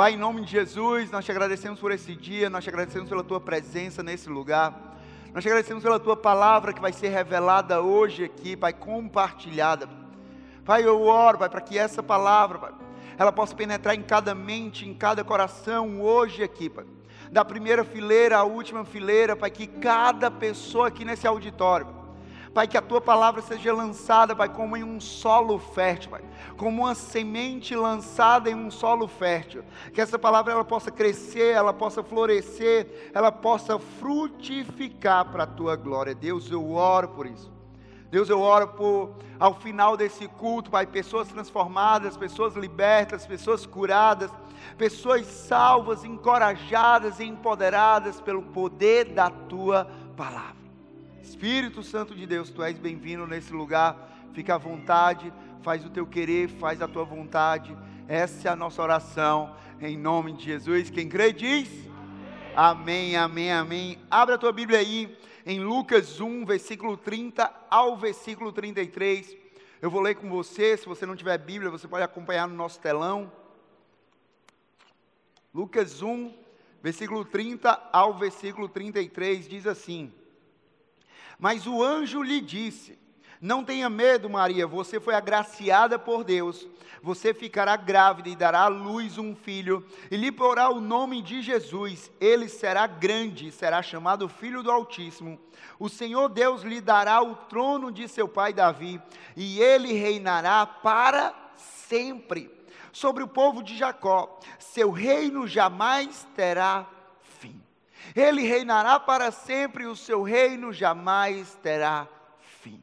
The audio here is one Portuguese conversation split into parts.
Pai, em nome de Jesus, nós te agradecemos por esse dia, nós te agradecemos pela tua presença nesse lugar. Nós te agradecemos pela tua palavra que vai ser revelada hoje aqui, Pai, compartilhada. Pai, eu oro, Pai, para que essa palavra, Pai, ela possa penetrar em cada mente, em cada coração hoje aqui, Pai. Da primeira fileira à última fileira, Pai, que cada pessoa aqui nesse auditório, Pai, que a tua palavra seja lançada, Pai, como em um solo fértil, Pai, como uma semente lançada em um solo fértil. Que essa palavra ela possa crescer, ela possa florescer, ela possa frutificar para a tua glória. Deus, eu oro por isso. Deus, eu oro por, ao final desse culto, Pai, pessoas transformadas, pessoas libertas, pessoas curadas, pessoas salvas, encorajadas e empoderadas pelo poder da tua palavra. Espírito Santo de Deus, tu és bem-vindo nesse lugar. Fica à vontade, faz o teu querer, faz a tua vontade. Essa é a nossa oração, em nome de Jesus. Quem crê diz: Amém, amém, amém. Abra a tua Bíblia aí, em Lucas 1, versículo 30 ao versículo 33. Eu vou ler com você. Se você não tiver Bíblia, você pode acompanhar no nosso telão. Lucas 1, versículo 30 ao versículo 33 diz assim: mas o anjo lhe disse: Não tenha medo, Maria, você foi agraciada por Deus. Você ficará grávida e dará à luz um filho, e lhe porá o nome de Jesus. Ele será grande e será chamado Filho do Altíssimo. O Senhor Deus lhe dará o trono de seu pai Davi, e ele reinará para sempre sobre o povo de Jacó. Seu reino jamais terá ele reinará para sempre e o seu reino jamais terá fim.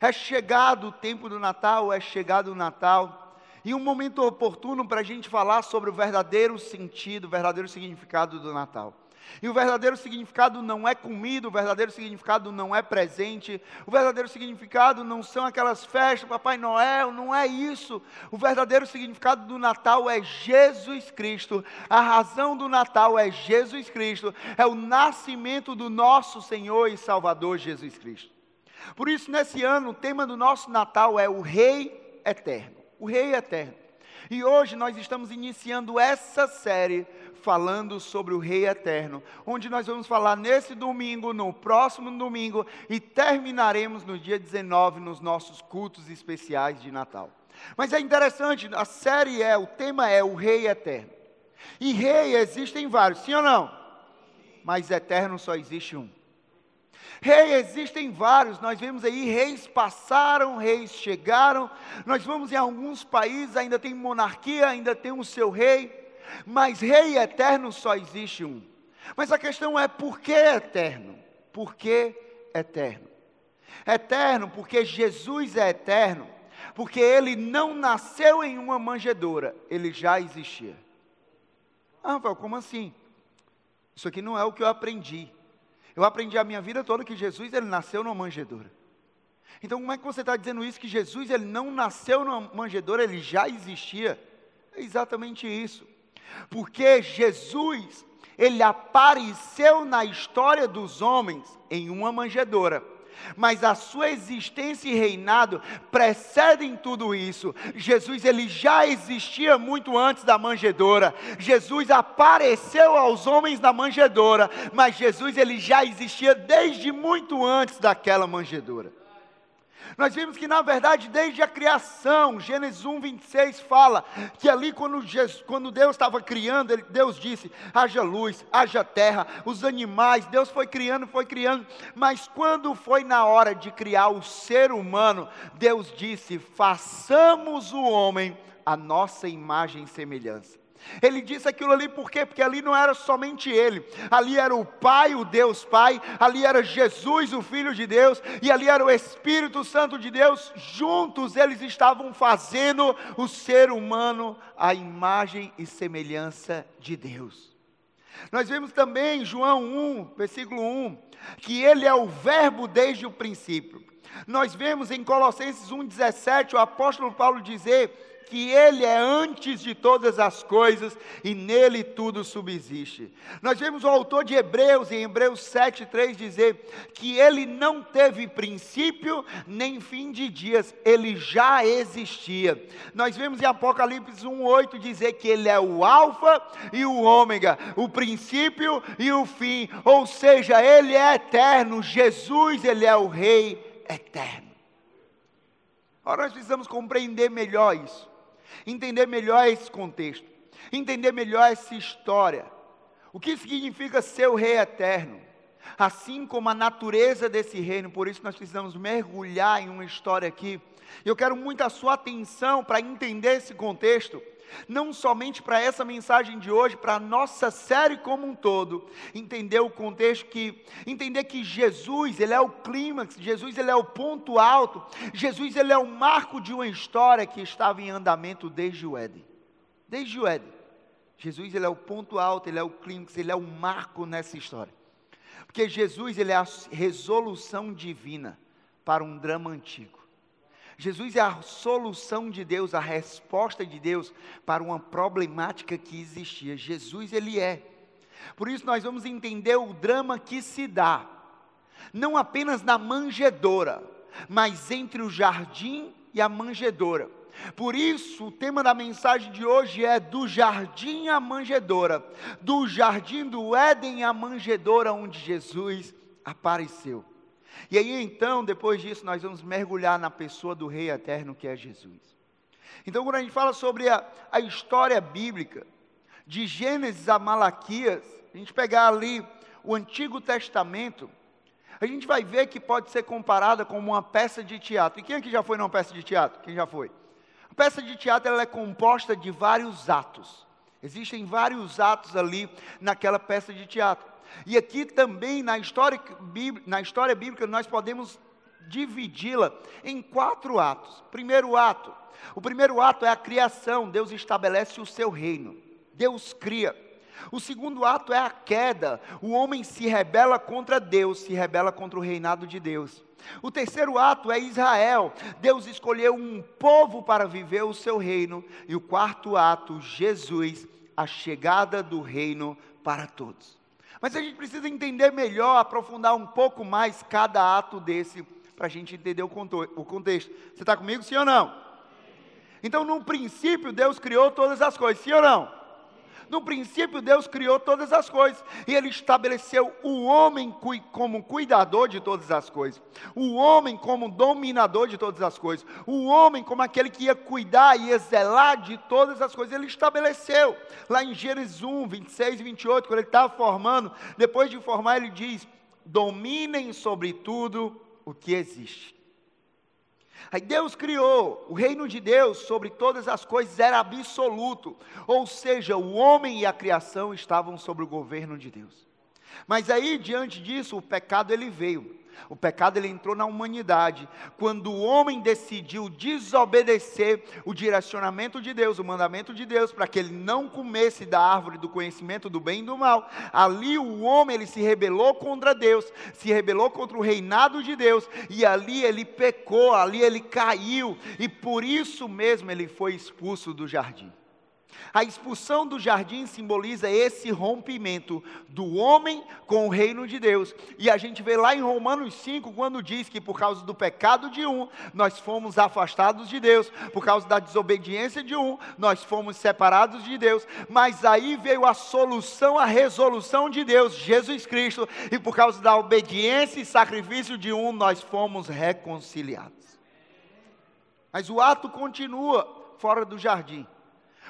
É chegado o tempo do Natal, é chegado o Natal, e um momento oportuno para a gente falar sobre o verdadeiro sentido, o verdadeiro significado do Natal. E o verdadeiro significado não é comida, o verdadeiro significado não é presente, o verdadeiro significado não são aquelas festas, Papai Noel, não é isso. O verdadeiro significado do Natal é Jesus Cristo. A razão do Natal é Jesus Cristo, é o nascimento do nosso Senhor e Salvador Jesus Cristo. Por isso, nesse ano, o tema do nosso Natal é o Rei Eterno. O Rei Eterno. E hoje nós estamos iniciando essa série falando sobre o Rei Eterno, onde nós vamos falar nesse domingo, no próximo domingo e terminaremos no dia 19 nos nossos cultos especiais de Natal. Mas é interessante, a série é, o tema é o Rei Eterno. E rei existem vários, sim ou não? Mas eterno só existe um. Rei existem vários, nós vemos aí reis passaram, reis chegaram. Nós vamos em alguns países, ainda tem monarquia, ainda tem o seu rei mas rei eterno só existe um. Mas a questão é por que eterno? Por que eterno? Eterno porque Jesus é eterno, porque ele não nasceu em uma manjedoura, ele já existia. Ah, Rafael, como assim? Isso aqui não é o que eu aprendi. Eu aprendi a minha vida toda que Jesus ele nasceu numa manjedoura. Então, como é que você está dizendo isso? Que Jesus ele não nasceu numa manjedoura, ele já existia? É exatamente isso porque Jesus, ele apareceu na história dos homens em uma manjedoura. Mas a sua existência e reinado precedem tudo isso. Jesus ele já existia muito antes da manjedoura. Jesus apareceu aos homens na manjedoura, mas Jesus ele já existia desde muito antes daquela manjedoura. Nós vimos que, na verdade, desde a criação, Gênesis 1, 26 fala que ali, quando, Jesus, quando Deus estava criando, Deus disse: haja luz, haja terra, os animais, Deus foi criando, foi criando, mas quando foi na hora de criar o ser humano, Deus disse: façamos o homem a nossa imagem e semelhança. Ele disse aquilo ali por quê? Porque ali não era somente ele, ali era o Pai, o Deus Pai, ali era Jesus, o Filho de Deus, e ali era o Espírito Santo de Deus, juntos eles estavam fazendo o ser humano a imagem e semelhança de Deus. Nós vemos também em João 1, versículo 1, que ele é o Verbo desde o princípio. Nós vemos em Colossenses 1,17 o apóstolo Paulo dizer que Ele é antes de todas as coisas e nele tudo subsiste. Nós vemos o autor de Hebreus, em Hebreus 7, 3, dizer que Ele não teve princípio nem fim de dias, Ele já existia. Nós vemos em Apocalipse 1, 8 dizer que Ele é o Alfa e o Ômega, o princípio e o fim, ou seja, Ele é eterno, Jesus, Ele é o Rei eterno. Ora, nós precisamos compreender melhor isso, entender melhor esse contexto, entender melhor essa história. O que significa ser o Rei eterno? Assim como a natureza desse reino, por isso nós precisamos mergulhar em uma história aqui. Eu quero muito a sua atenção para entender esse contexto, não somente para essa mensagem de hoje, para a nossa série como um todo, entender o contexto que entender que Jesus, ele é o clímax, Jesus ele é o ponto alto, Jesus ele é o marco de uma história que estava em andamento desde o Éden. Desde o Éden. Jesus ele é o ponto alto, ele é o clímax, ele é o marco nessa história. Porque Jesus ele é a resolução divina para um drama antigo. Jesus é a solução de Deus, a resposta de Deus para uma problemática que existia. Jesus, ele é. Por isso, nós vamos entender o drama que se dá, não apenas na manjedoura, mas entre o jardim e a manjedoura. Por isso, o tema da mensagem de hoje é do jardim à manjedoura, do jardim do Éden à manjedoura onde Jesus apareceu. E aí então, depois disso, nós vamos mergulhar na pessoa do Rei Eterno que é Jesus. Então, quando a gente fala sobre a, a história bíblica, de Gênesis a Malaquias, a gente pegar ali o Antigo Testamento, a gente vai ver que pode ser comparada como uma peça de teatro. E quem aqui já foi numa peça de teatro? Quem já foi? A peça de teatro ela é composta de vários atos. Existem vários atos ali naquela peça de teatro. E aqui também na história, na história bíblica nós podemos dividi-la em quatro atos. Primeiro ato, o primeiro ato é a criação, Deus estabelece o seu reino. Deus cria. O segundo ato é a queda. O homem se rebela contra Deus, se rebela contra o reinado de Deus. O terceiro ato é Israel. Deus escolheu um povo para viver o seu reino. E o quarto ato, Jesus, a chegada do reino para todos. Mas a gente precisa entender melhor, aprofundar um pouco mais cada ato desse, para a gente entender o contexto. Você está comigo, sim ou não? Então, no princípio, Deus criou todas as coisas, sim ou não? No princípio, Deus criou todas as coisas e Ele estabeleceu o homem como cuidador de todas as coisas, o homem como dominador de todas as coisas, o homem como aquele que ia cuidar e ia zelar de todas as coisas. Ele estabeleceu lá em Gênesis 1, 26 e 28, quando Ele estava formando, depois de formar, Ele diz: dominem sobre tudo o que existe. Aí Deus criou, o reino de Deus sobre todas as coisas era absoluto, ou seja, o homem e a criação estavam sob o governo de Deus. Mas aí, diante disso, o pecado ele veio. O pecado ele entrou na humanidade quando o homem decidiu desobedecer o direcionamento de Deus, o mandamento de Deus, para que ele não comesse da árvore do conhecimento do bem e do mal. Ali o homem ele se rebelou contra Deus, se rebelou contra o reinado de Deus e ali ele pecou, ali ele caiu e por isso mesmo ele foi expulso do jardim. A expulsão do jardim simboliza esse rompimento do homem com o reino de Deus. E a gente vê lá em Romanos 5, quando diz que por causa do pecado de um, nós fomos afastados de Deus, por causa da desobediência de um, nós fomos separados de Deus. Mas aí veio a solução, a resolução de Deus, Jesus Cristo, e por causa da obediência e sacrifício de um, nós fomos reconciliados. Mas o ato continua fora do jardim.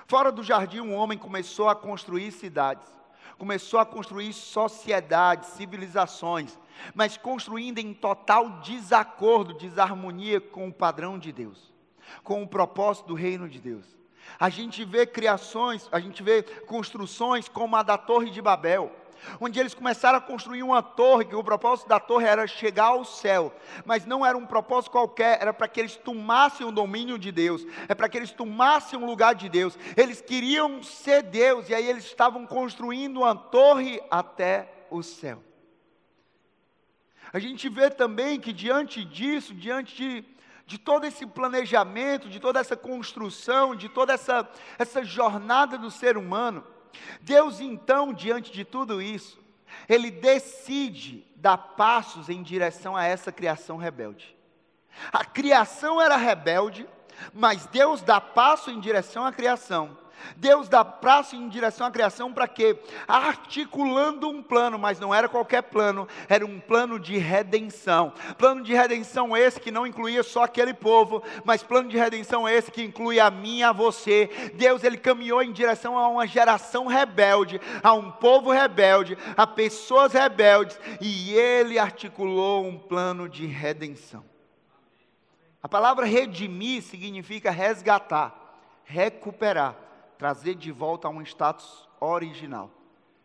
Fora do jardim, um homem começou a construir cidades, começou a construir sociedades, civilizações, mas construindo em total desacordo, desarmonia com o padrão de Deus, com o propósito do reino de Deus. A gente vê criações, a gente vê construções como a da Torre de Babel, onde eles começaram a construir uma torre, que o propósito da torre era chegar ao céu, mas não era um propósito qualquer, era para que eles tomassem o domínio de Deus, é para que eles tomassem o lugar de Deus, eles queriam ser Deus, e aí eles estavam construindo uma torre até o céu. A gente vê também que diante disso, diante de, de todo esse planejamento, de toda essa construção, de toda essa, essa jornada do ser humano, Deus então, diante de tudo isso, Ele decide dar passos em direção a essa criação rebelde. A criação era rebelde, mas Deus dá passo em direção à criação Deus dá prazo em direção à criação para quê? Articulando um plano, mas não era qualquer plano, era um plano de redenção. Plano de redenção esse que não incluía só aquele povo, mas plano de redenção esse que inclui a mim e a você. Deus ele caminhou em direção a uma geração rebelde, a um povo rebelde, a pessoas rebeldes, e ele articulou um plano de redenção. A palavra redimir significa resgatar, recuperar trazer de volta a um status original.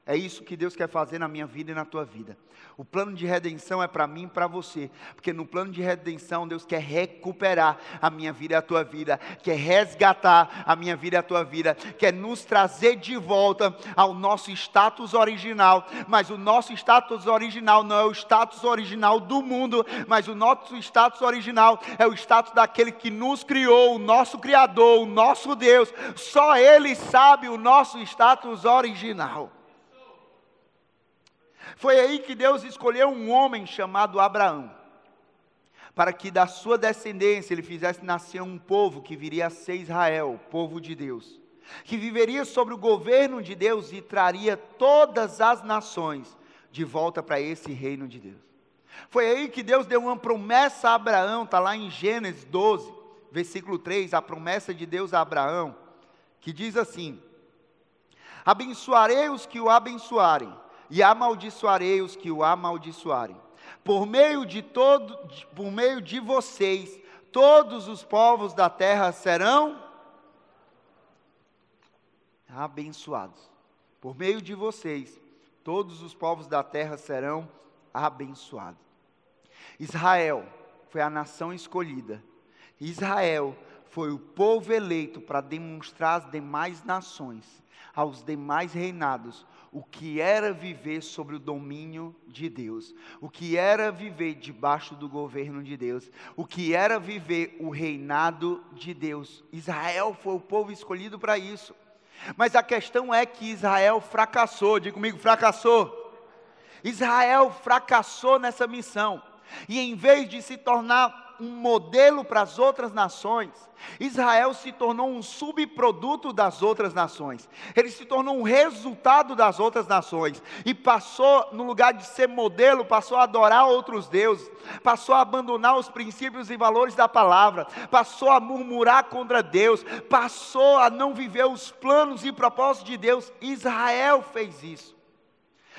É isso que Deus quer fazer na minha vida e na tua vida. O plano de redenção é para mim e para você, porque no plano de redenção Deus quer recuperar a minha vida e a tua vida, quer resgatar a minha vida e a tua vida, quer nos trazer de volta ao nosso status original. Mas o nosso status original não é o status original do mundo, mas o nosso status original é o status daquele que nos criou, o nosso Criador, o nosso Deus. Só Ele sabe o nosso status original. Foi aí que Deus escolheu um homem chamado Abraão, para que da sua descendência ele fizesse nascer um povo que viria a ser Israel, povo de Deus, que viveria sobre o governo de Deus e traria todas as nações de volta para esse reino de Deus. Foi aí que Deus deu uma promessa a Abraão, está lá em Gênesis 12, versículo 3, a promessa de Deus a Abraão, que diz assim: Abençoarei os que o abençoarem e amaldiçoarei os que o amaldiçoarem. Por meio de todo, por meio de vocês, todos os povos da terra serão abençoados. Por meio de vocês, todos os povos da terra serão abençoados. Israel foi a nação escolhida. Israel foi o povo eleito para demonstrar às demais nações, aos demais reinados, o que era viver sobre o domínio de Deus, o que era viver debaixo do governo de Deus, o que era viver o reinado de Deus. Israel foi o povo escolhido para isso. Mas a questão é que Israel fracassou, diga comigo, fracassou. Israel fracassou nessa missão. E em vez de se tornar um modelo para as outras nações, Israel se tornou um subproduto das outras nações. Ele se tornou um resultado das outras nações e passou, no lugar de ser modelo, passou a adorar outros deuses, passou a abandonar os princípios e valores da palavra, passou a murmurar contra Deus, passou a não viver os planos e propósitos de Deus. Israel fez isso.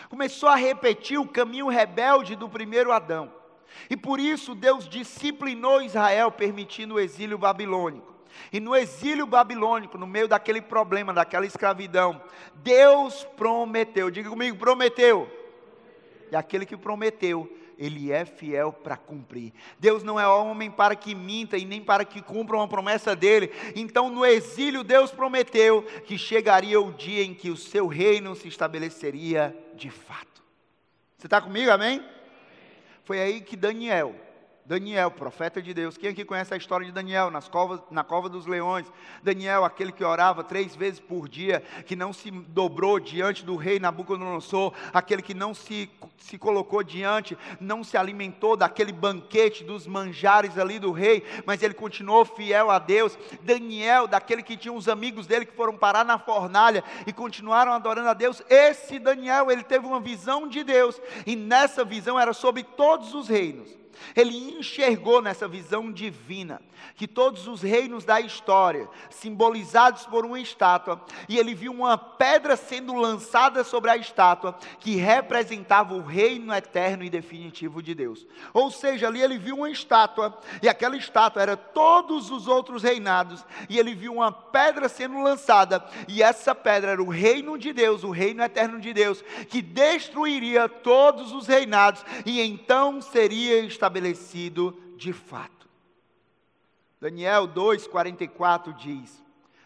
Começou a repetir o caminho rebelde do primeiro Adão. E por isso Deus disciplinou Israel, permitindo o exílio babilônico. E no exílio babilônico, no meio daquele problema, daquela escravidão, Deus prometeu, diga comigo, prometeu. E aquele que prometeu, ele é fiel para cumprir. Deus não é homem para que minta e nem para que cumpra uma promessa dele. Então, no exílio, Deus prometeu que chegaria o dia em que o seu reino se estabeleceria de fato. Você está comigo, amém? Foi aí que Daniel, Daniel, profeta de Deus. Quem aqui conhece a história de Daniel nas covas, na cova dos leões? Daniel, aquele que orava três vezes por dia, que não se dobrou diante do rei Nabucodonosor, aquele que não se, se colocou diante, não se alimentou daquele banquete dos manjares ali do rei, mas ele continuou fiel a Deus. Daniel, daquele que tinha uns amigos dele que foram parar na fornalha e continuaram adorando a Deus. Esse Daniel, ele teve uma visão de Deus, e nessa visão era sobre todos os reinos. Ele enxergou nessa visão divina que todos os reinos da história, simbolizados por uma estátua, e ele viu uma pedra sendo lançada sobre a estátua, que representava o reino eterno e definitivo de Deus. Ou seja, ali ele viu uma estátua, e aquela estátua era todos os outros reinados, e ele viu uma pedra sendo lançada, e essa pedra era o reino de Deus, o reino eterno de Deus, que destruiria todos os reinados, e então seria estabelecido de fato. Daniel 2,44 diz: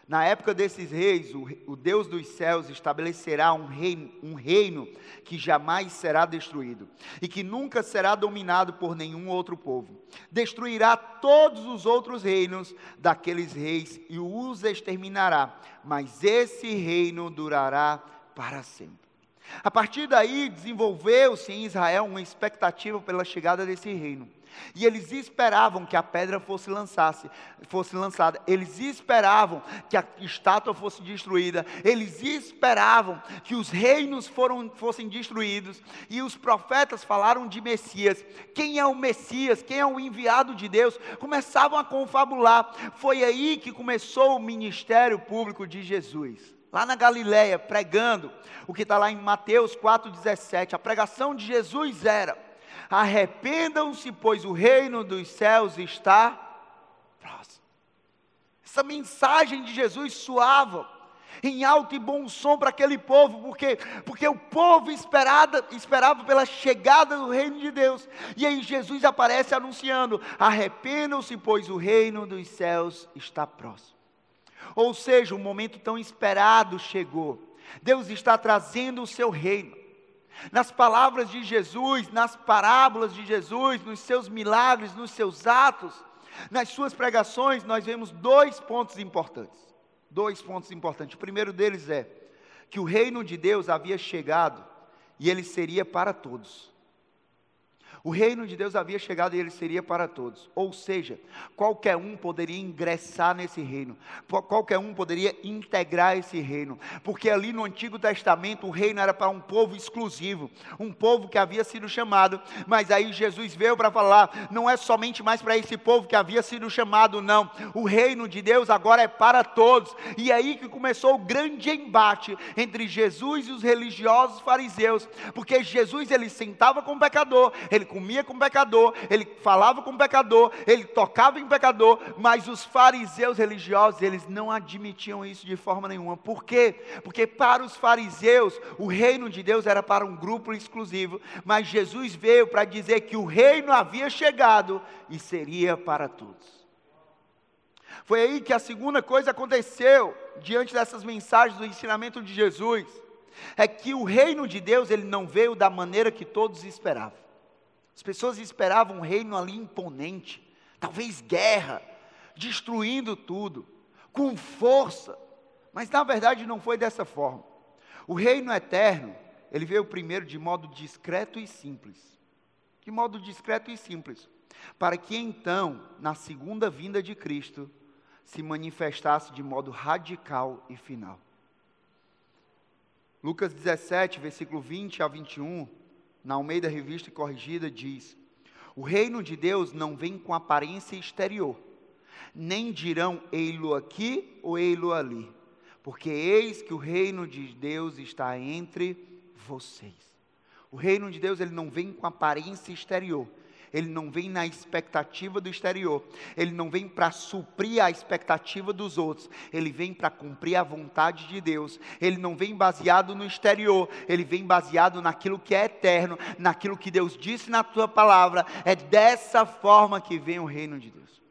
Na época desses reis, o, o Deus dos céus estabelecerá um reino, um reino que jamais será destruído e que nunca será dominado por nenhum outro povo. Destruirá todos os outros reinos daqueles reis e os exterminará, mas esse reino durará para sempre. A partir daí, desenvolveu-se em Israel uma expectativa pela chegada desse reino. E eles esperavam que a pedra fosse, lançasse, fosse lançada, eles esperavam que a estátua fosse destruída, eles esperavam que os reinos foram, fossem destruídos, e os profetas falaram de Messias. Quem é o Messias? Quem é o enviado de Deus? Começavam a confabular. Foi aí que começou o ministério público de Jesus lá na Galiléia, pregando o que está lá em Mateus 4,17. A pregação de Jesus era Arrependam-se, pois o reino dos céus está próximo. Essa mensagem de Jesus suava em alto e bom som para aquele povo, porque, porque o povo esperava, esperava pela chegada do reino de Deus. E aí Jesus aparece anunciando: arrependam-se, pois o reino dos céus está próximo. Ou seja, o momento tão esperado chegou. Deus está trazendo o seu reino nas palavras de Jesus, nas parábolas de Jesus, nos seus milagres, nos seus atos, nas suas pregações, nós vemos dois pontos importantes. Dois pontos importantes. O primeiro deles é que o reino de Deus havia chegado e ele seria para todos. O reino de Deus havia chegado e ele seria para todos. Ou seja, qualquer um poderia ingressar nesse reino, qualquer um poderia integrar esse reino, porque ali no Antigo Testamento o reino era para um povo exclusivo, um povo que havia sido chamado, mas aí Jesus veio para falar: não é somente mais para esse povo que havia sido chamado, não. O reino de Deus agora é para todos. E é aí que começou o grande embate entre Jesus e os religiosos fariseus, porque Jesus ele sentava com o pecador, ele comia com pecador, ele falava com pecador, ele tocava em pecador, mas os fariseus religiosos, eles não admitiam isso de forma nenhuma. Por quê? Porque para os fariseus, o reino de Deus era para um grupo exclusivo, mas Jesus veio para dizer que o reino havia chegado e seria para todos. Foi aí que a segunda coisa aconteceu diante dessas mensagens do ensinamento de Jesus, é que o reino de Deus ele não veio da maneira que todos esperavam. As pessoas esperavam um reino ali imponente, talvez guerra, destruindo tudo, com força. Mas na verdade não foi dessa forma. O reino eterno, ele veio primeiro de modo discreto e simples. De modo discreto e simples. Para que então, na segunda vinda de Cristo, se manifestasse de modo radical e final. Lucas 17, versículo 20 a 21 na Almeida Revista e Corrigida, diz: O reino de Deus não vem com aparência exterior, nem dirão ei-lo aqui ou ei-lo ali, porque eis que o reino de Deus está entre vocês. O reino de Deus ele não vem com aparência exterior, ele não vem na expectativa do exterior, ele não vem para suprir a expectativa dos outros, ele vem para cumprir a vontade de Deus. Ele não vem baseado no exterior, ele vem baseado naquilo que é eterno, naquilo que Deus disse na tua palavra. É dessa forma que vem o reino de Deus.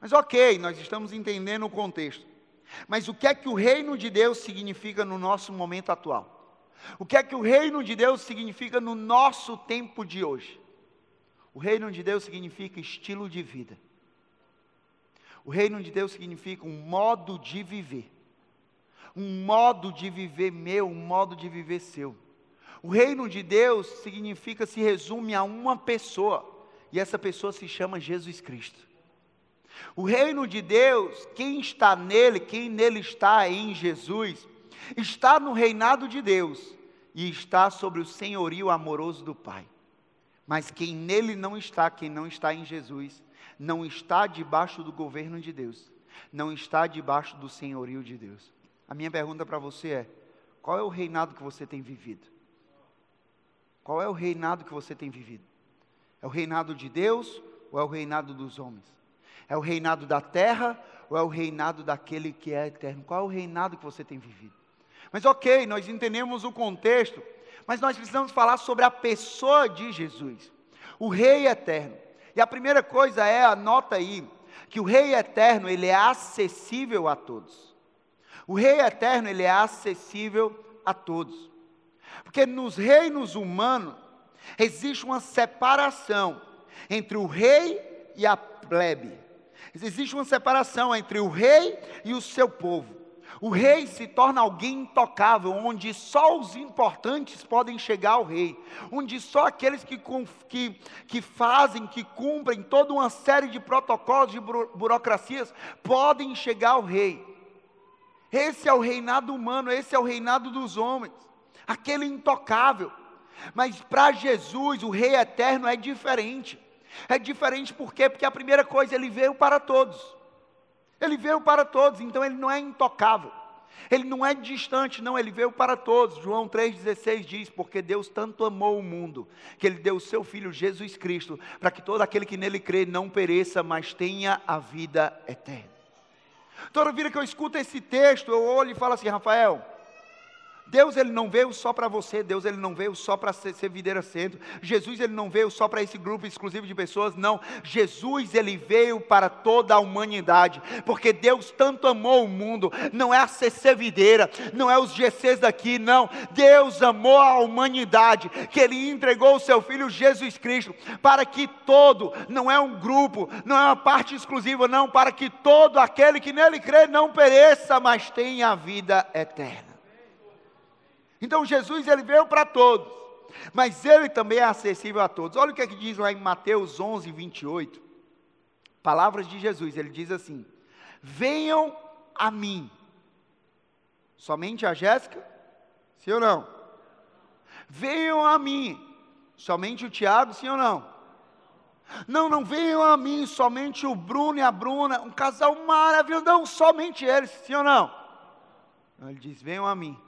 Mas ok, nós estamos entendendo o contexto. Mas o que é que o reino de Deus significa no nosso momento atual? O que é que o reino de Deus significa no nosso tempo de hoje? O reino de Deus significa estilo de vida. O reino de Deus significa um modo de viver. Um modo de viver meu, um modo de viver seu. O reino de Deus significa, se resume a uma pessoa, e essa pessoa se chama Jesus Cristo. O reino de Deus, quem está nele, quem nele está em Jesus, está no reinado de Deus e está sobre o senhorio amoroso do Pai. Mas quem nele não está, quem não está em Jesus, não está debaixo do governo de Deus, não está debaixo do senhorio de Deus. A minha pergunta para você é: qual é o reinado que você tem vivido? Qual é o reinado que você tem vivido? É o reinado de Deus ou é o reinado dos homens? É o reinado da terra ou é o reinado daquele que é eterno? Qual é o reinado que você tem vivido? Mas ok, nós entendemos o contexto mas nós precisamos falar sobre a pessoa de Jesus, o Rei eterno. E a primeira coisa é, anota aí, que o Rei eterno, ele é acessível a todos. O rei eterno, ele é acessível a todos. Porque nos reinos humanos existe uma separação entre o rei e a plebe. Existe uma separação entre o rei e o seu povo. O rei se torna alguém intocável, onde só os importantes podem chegar ao rei, onde só aqueles que, que, que fazem, que cumprem toda uma série de protocolos, de burocracias, podem chegar ao rei. Esse é o reinado humano, esse é o reinado dos homens, aquele intocável. Mas para Jesus, o Rei eterno é diferente. É diferente por quê? Porque a primeira coisa, ele veio para todos. Ele veio para todos, então ele não é intocável. Ele não é distante, não, ele veio para todos. João 3,16 diz: Porque Deus tanto amou o mundo, que ele deu o seu Filho Jesus Cristo, para que todo aquele que nele crê não pereça, mas tenha a vida eterna. Toda vida que eu escuto esse texto, eu olho e falo assim: Rafael, Deus ele não veio só para você, Deus ele não veio só para ser, ser videira centro. Jesus ele não veio só para esse grupo exclusivo de pessoas, não. Jesus ele veio para toda a humanidade, porque Deus tanto amou o mundo, não é a CC videira, não é os GCs daqui, não. Deus amou a humanidade, que ele entregou o seu filho Jesus Cristo para que todo, não é um grupo, não é uma parte exclusiva, não, para que todo aquele que nele crê não pereça, mas tenha a vida eterna. Então Jesus ele veio para todos, mas ele também é acessível a todos. Olha o que é que diz lá em Mateus 11, 28. Palavras de Jesus, ele diz assim: Venham a mim. Somente a Jéssica? Sim ou não? Venham a mim. Somente o Tiago, sim ou não? Não, não venham a mim, somente o Bruno e a Bruna, um casal maravilhoso, não, somente eles, sim ou não? Ele diz: venham a mim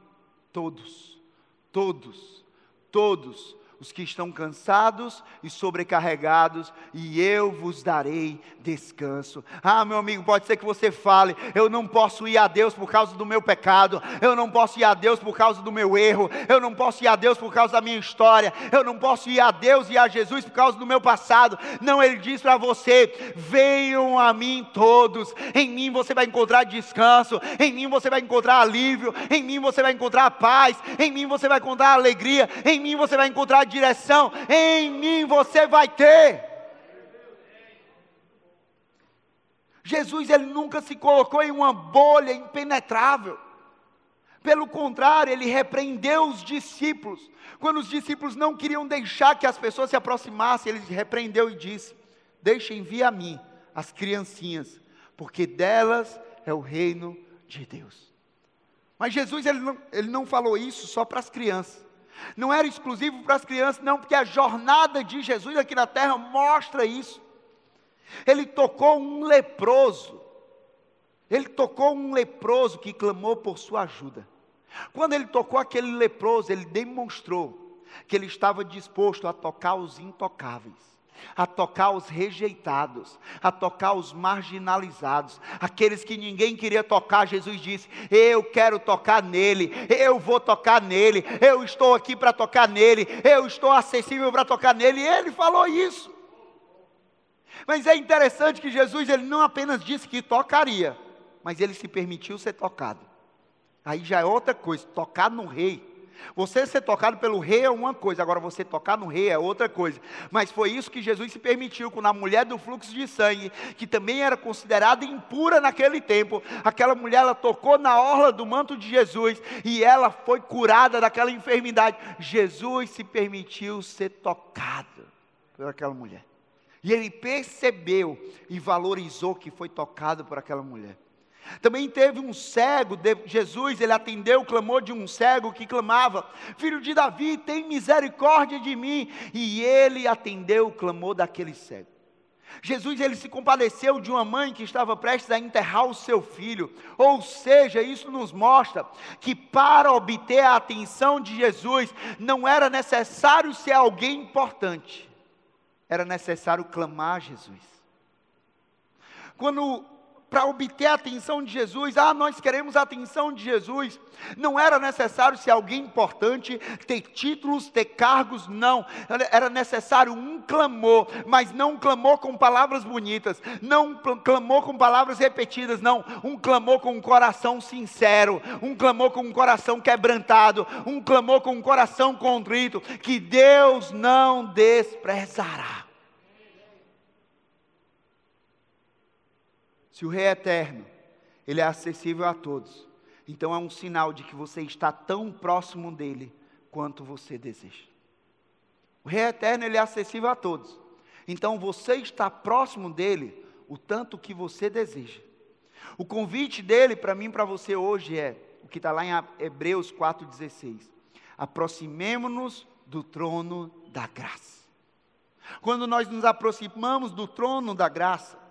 todos, todos, todos os que estão cansados e sobrecarregados, e eu vos darei descanso. Ah, meu amigo, pode ser que você fale: eu não posso ir a Deus por causa do meu pecado, eu não posso ir a Deus por causa do meu erro, eu não posso ir a Deus por causa da minha história, eu não posso ir a Deus e a Jesus por causa do meu passado. Não, Ele diz para você: venham a mim todos, em mim você vai encontrar descanso, em mim você vai encontrar alívio, em mim você vai encontrar paz, em mim você vai encontrar alegria, em mim você vai encontrar direção, em mim você vai ter. Jesus ele nunca se colocou em uma bolha impenetrável. Pelo contrário, ele repreendeu os discípulos. Quando os discípulos não queriam deixar que as pessoas se aproximassem, ele repreendeu e disse: Deixem vir a mim as criancinhas, porque delas é o reino de Deus. Mas Jesus ele não, ele não falou isso só para as crianças. Não era exclusivo para as crianças, não, porque a jornada de Jesus aqui na terra mostra isso. Ele tocou um leproso. Ele tocou um leproso que clamou por sua ajuda. Quando ele tocou aquele leproso, ele demonstrou que ele estava disposto a tocar os intocáveis a tocar os rejeitados, a tocar os marginalizados, aqueles que ninguém queria tocar. Jesus disse: Eu quero tocar nele, eu vou tocar nele, eu estou aqui para tocar nele, eu estou acessível para tocar nele. E ele falou isso. Mas é interessante que Jesus ele não apenas disse que tocaria, mas ele se permitiu ser tocado. Aí já é outra coisa, tocar no rei. Você ser tocado pelo rei é uma coisa, agora você tocar no rei é outra coisa. Mas foi isso que Jesus se permitiu com a mulher do fluxo de sangue, que também era considerada impura naquele tempo. Aquela mulher ela tocou na orla do manto de Jesus e ela foi curada daquela enfermidade. Jesus se permitiu ser tocado por aquela mulher. E ele percebeu e valorizou que foi tocado por aquela mulher. Também teve um cego, Jesus, ele atendeu o clamor de um cego que clamava: Filho de Davi, tem misericórdia de mim. E ele atendeu o clamor daquele cego. Jesus ele se compadeceu de uma mãe que estava prestes a enterrar o seu filho. Ou seja, isso nos mostra que para obter a atenção de Jesus não era necessário ser alguém importante. Era necessário clamar a Jesus. Quando para obter a atenção de Jesus. Ah, nós queremos a atenção de Jesus. Não era necessário ser alguém importante, ter títulos, ter cargos, não. Era necessário um clamor, mas não um clamor com palavras bonitas, não um clamor com palavras repetidas, não. Um clamor com um coração sincero, um clamor com um coração quebrantado, um clamor com um coração contrito, que Deus não desprezará. Se o Rei é eterno, ele é acessível a todos. Então é um sinal de que você está tão próximo dele quanto você deseja. O Rei é eterno, ele é acessível a todos. Então você está próximo dele o tanto que você deseja. O convite dele para mim, para você hoje é o que está lá em Hebreus 4,16. Aproximemo-nos do trono da graça. Quando nós nos aproximamos do trono da graça,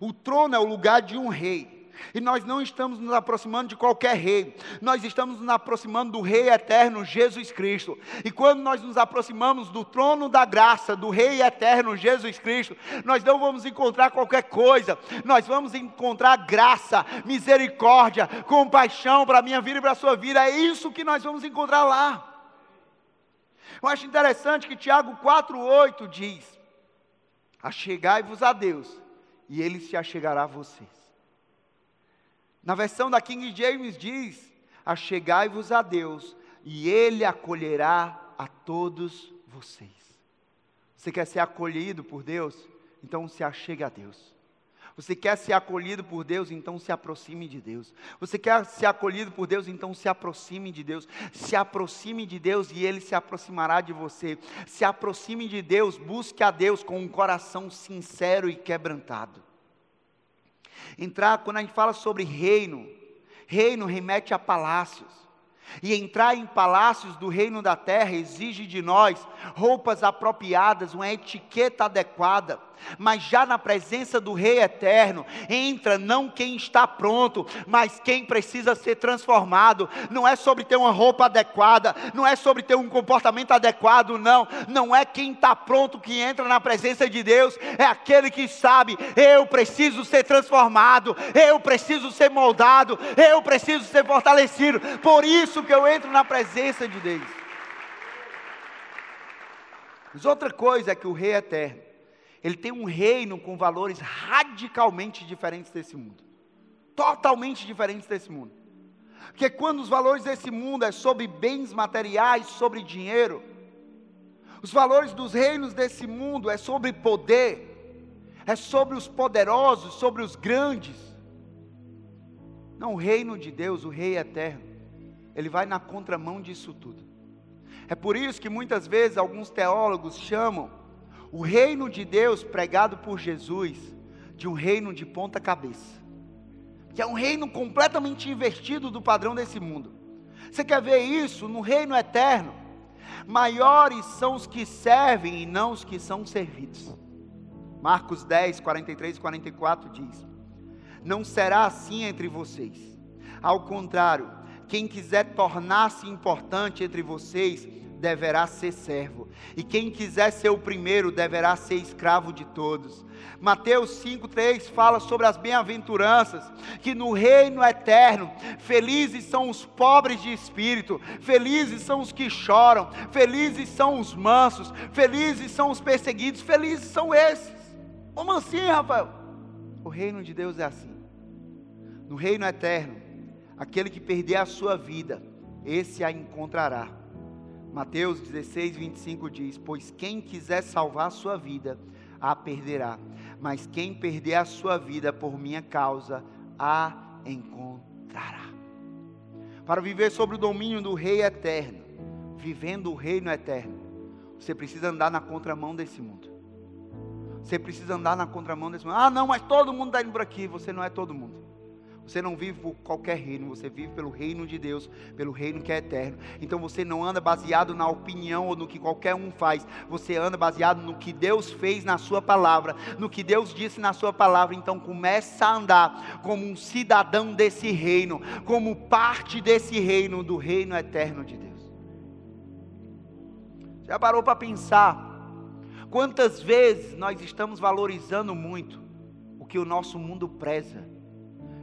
o trono é o lugar de um rei. E nós não estamos nos aproximando de qualquer rei, nós estamos nos aproximando do Rei eterno Jesus Cristo. E quando nós nos aproximamos do trono da graça, do Rei eterno Jesus Cristo, nós não vamos encontrar qualquer coisa, nós vamos encontrar graça, misericórdia, compaixão para a minha vida e para a sua vida. É isso que nós vamos encontrar lá. Eu acho interessante que Tiago 4,8 diz: Achegai-vos a Deus e ele se achegará a vocês. Na versão da King James diz: Achegai-vos a Deus, e ele acolherá a todos vocês. Você quer ser acolhido por Deus? Então se achegue a Deus. Você quer ser acolhido por Deus, então se aproxime de Deus. Você quer ser acolhido por Deus, então se aproxime de Deus. Se aproxime de Deus e Ele se aproximará de você. Se aproxime de Deus, busque a Deus com um coração sincero e quebrantado. Entrar, quando a gente fala sobre reino, reino remete a palácios. E entrar em palácios do reino da terra exige de nós roupas apropriadas, uma etiqueta adequada. Mas já na presença do Rei eterno, entra não quem está pronto, mas quem precisa ser transformado. Não é sobre ter uma roupa adequada, não é sobre ter um comportamento adequado, não. Não é quem está pronto que entra na presença de Deus, é aquele que sabe: eu preciso ser transformado, eu preciso ser moldado, eu preciso ser fortalecido. Por isso que eu entro na presença de Deus. Mas outra coisa é que o Rei eterno, ele tem um reino com valores radicalmente diferentes desse mundo. Totalmente diferentes desse mundo. Porque quando os valores desse mundo é sobre bens materiais, sobre dinheiro, os valores dos reinos desse mundo é sobre poder, é sobre os poderosos, sobre os grandes. Não, o reino de Deus, o rei eterno, ele vai na contramão disso tudo. É por isso que muitas vezes alguns teólogos chamam o reino de Deus pregado por Jesus de um reino de ponta cabeça. Que é um reino completamente invertido do padrão desse mundo. Você quer ver isso no reino eterno? Maiores são os que servem e não os que são servidos. Marcos 10, 43 e 44 diz: Não será assim entre vocês. Ao contrário, quem quiser tornar-se importante entre vocês, deverá ser servo, e quem quiser ser o primeiro deverá ser escravo de todos. Mateus 5,3 fala sobre as bem-aventuranças, que no reino eterno, felizes são os pobres de espírito, felizes são os que choram, felizes são os mansos, felizes são os perseguidos, felizes são esses. Como assim, Rafael? O reino de Deus é assim. No reino eterno, aquele que perder a sua vida, esse a encontrará Mateus 16, 25 diz: Pois quem quiser salvar a sua vida, a perderá, mas quem perder a sua vida por minha causa, a encontrará. Para viver sobre o domínio do Rei eterno, vivendo o reino eterno, você precisa andar na contramão desse mundo. Você precisa andar na contramão desse mundo. Ah, não, mas todo mundo está indo por aqui. Você não é todo mundo. Você não vive por qualquer reino, você vive pelo reino de Deus, pelo reino que é eterno. Então você não anda baseado na opinião ou no que qualquer um faz, você anda baseado no que Deus fez na Sua palavra, no que Deus disse na Sua palavra. Então começa a andar como um cidadão desse reino, como parte desse reino, do reino eterno de Deus. Já parou para pensar? Quantas vezes nós estamos valorizando muito o que o nosso mundo preza?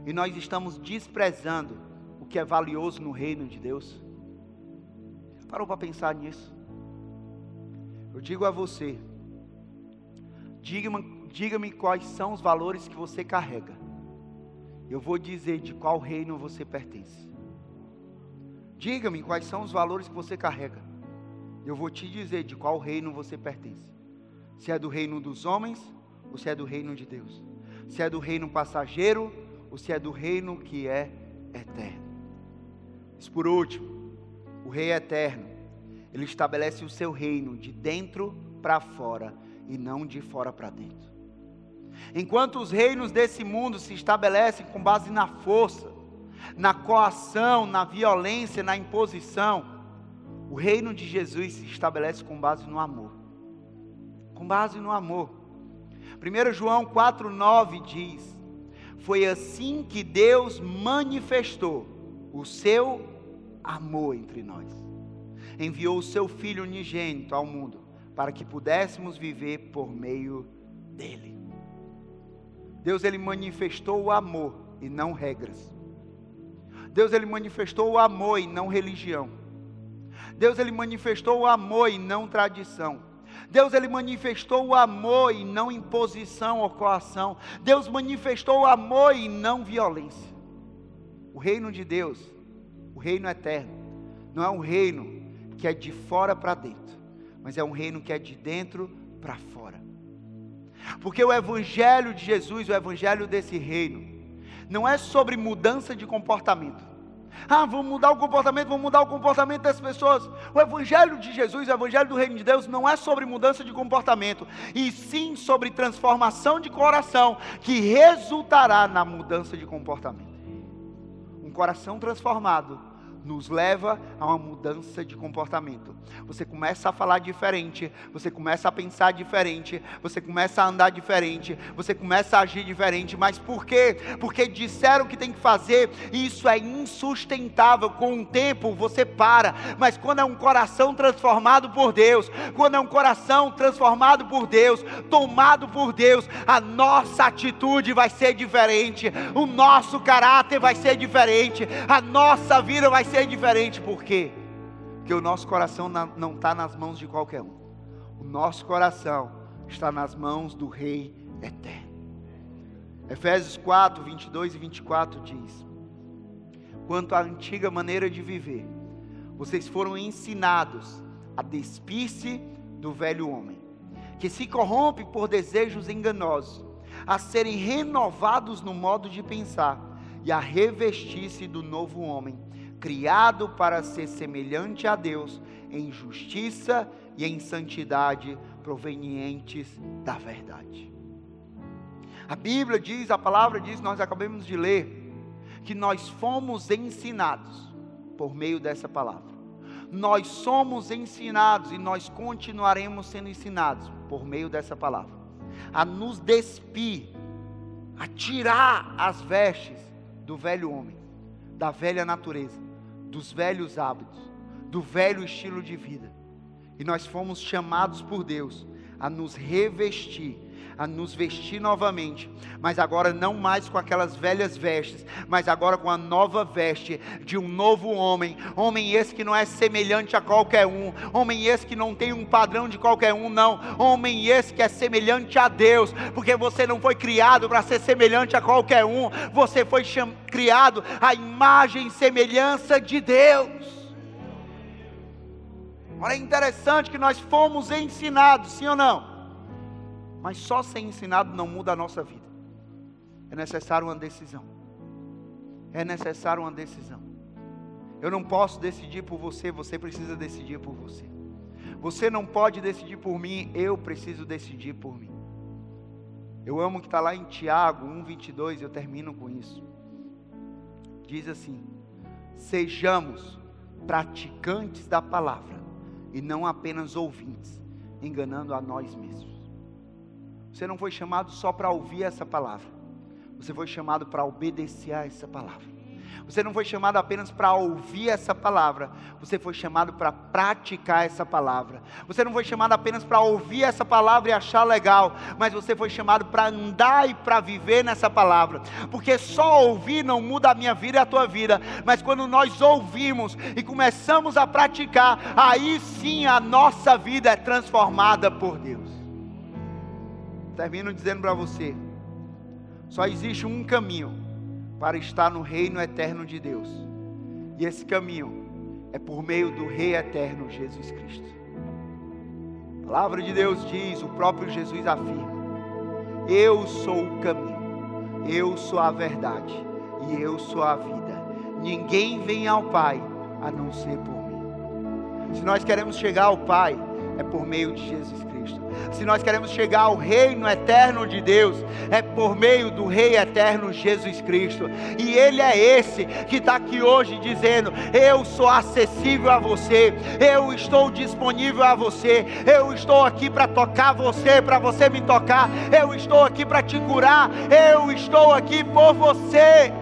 E nós estamos desprezando o que é valioso no reino de Deus? Parou para pensar nisso? Eu digo a você, diga-me diga quais são os valores que você carrega. Eu vou dizer de qual reino você pertence. Diga-me quais são os valores que você carrega. Eu vou te dizer de qual reino você pertence. Se é do reino dos homens ou se é do reino de Deus. Se é do reino passageiro ou se é do reino que é eterno. Mas por último, o rei é eterno. Ele estabelece o seu reino de dentro para fora e não de fora para dentro. Enquanto os reinos desse mundo se estabelecem com base na força, na coação, na violência, na imposição, o reino de Jesus se estabelece com base no amor. Com base no amor. 1 João 4,9 diz: Foi assim que Deus manifestou o seu amor entre nós. Enviou o seu Filho unigênito ao mundo para que pudéssemos viver por meio dele. Deus ele manifestou o amor e não regras. Deus ele manifestou o amor e não religião. Deus ele manifestou o amor e não tradição. Deus ele manifestou o amor e não imposição ou coação. Deus manifestou o amor e não violência. O reino de Deus, o reino eterno, não é um reino que é de fora para dentro, mas é um reino que é de dentro para fora. Porque o evangelho de Jesus, o evangelho desse reino, não é sobre mudança de comportamento. Ah, vamos mudar o comportamento, vamos mudar o comportamento das pessoas. O Evangelho de Jesus, o Evangelho do Reino de Deus, não é sobre mudança de comportamento, e sim sobre transformação de coração, que resultará na mudança de comportamento. Um coração transformado nos leva a uma mudança de comportamento. Você começa a falar diferente, você começa a pensar diferente, você começa a andar diferente, você começa a agir diferente. Mas por quê? Porque disseram que tem que fazer, e isso é insustentável. Com o tempo você para, mas quando é um coração transformado por Deus, quando é um coração transformado por Deus, tomado por Deus, a nossa atitude vai ser diferente, o nosso caráter vai ser diferente, a nossa vida vai ser ser diferente, por quê? Porque o nosso coração não está nas mãos de qualquer um. O nosso coração está nas mãos do Rei eterno. Efésios 4, 22 e 24 diz: Quanto à antiga maneira de viver, vocês foram ensinados a despir-se do velho homem, que se corrompe por desejos enganosos, a serem renovados no modo de pensar e a revestir-se do novo homem criado para ser semelhante a Deus em justiça e em santidade provenientes da verdade. A Bíblia diz, a palavra diz, nós acabamos de ler, que nós fomos ensinados por meio dessa palavra. Nós somos ensinados e nós continuaremos sendo ensinados por meio dessa palavra a nos despir, a tirar as vestes do velho homem, da velha natureza dos velhos hábitos, do velho estilo de vida. E nós fomos chamados por Deus a nos revestir, a nos vestir novamente, mas agora não mais com aquelas velhas vestes, mas agora com a nova veste de um novo homem, homem esse que não é semelhante a qualquer um, homem esse que não tem um padrão de qualquer um, não, homem esse que é semelhante a Deus, porque você não foi criado para ser semelhante a qualquer um, você foi criado à imagem e semelhança de Deus. Olha, é interessante que nós fomos ensinados, sim ou não? Mas só ser ensinado não muda a nossa vida. É necessário uma decisão. É necessário uma decisão. Eu não posso decidir por você, você precisa decidir por você. Você não pode decidir por mim, eu preciso decidir por mim. Eu amo que está lá em Tiago 1,22, eu termino com isso. Diz assim: Sejamos praticantes da palavra e não apenas ouvintes, enganando a nós mesmos. Você não foi chamado só para ouvir essa palavra. Você foi chamado para obedecer a essa palavra. Você não foi chamado apenas para ouvir essa palavra, você foi chamado para praticar essa palavra. Você não foi chamado apenas para ouvir essa palavra e achar legal, mas você foi chamado para andar e para viver nessa palavra. Porque só ouvir não muda a minha vida e a tua vida, mas quando nós ouvimos e começamos a praticar, aí sim a nossa vida é transformada por Deus. Termino dizendo para você: só existe um caminho para estar no reino eterno de Deus. E esse caminho é por meio do Rei eterno Jesus Cristo. A palavra de Deus diz, o próprio Jesus afirma: Eu sou o caminho, eu sou a verdade e eu sou a vida. Ninguém vem ao Pai a não ser por mim. Se nós queremos chegar ao Pai, é por meio de Jesus Cristo. Se nós queremos chegar ao reino eterno de Deus, é por meio do Rei eterno Jesus Cristo. E Ele é esse que está aqui hoje dizendo: Eu sou acessível a você, eu estou disponível a você, eu estou aqui para tocar você, para você me tocar, eu estou aqui para te curar, eu estou aqui por você.